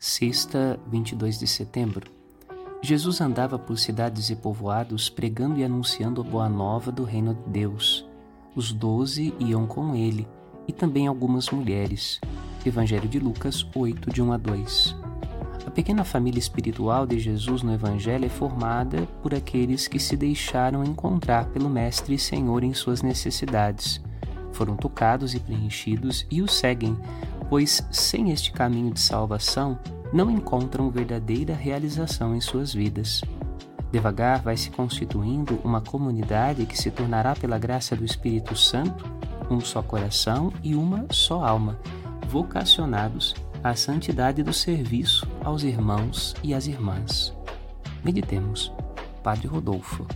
Sexta, 22 de setembro. Jesus andava por cidades e povoados pregando e anunciando a boa nova do reino de Deus. Os doze iam com ele e também algumas mulheres. Evangelho de Lucas 8, de 1 a 2. A pequena família espiritual de Jesus no Evangelho é formada por aqueles que se deixaram encontrar pelo Mestre e Senhor em suas necessidades. Foram tocados e preenchidos e o seguem, pois sem este caminho de salvação não encontram verdadeira realização em suas vidas. Devagar vai se constituindo uma comunidade que se tornará, pela graça do Espírito Santo, um só coração e uma só alma, vocacionados à santidade do serviço aos irmãos e às irmãs. Meditemos. Padre Rodolfo.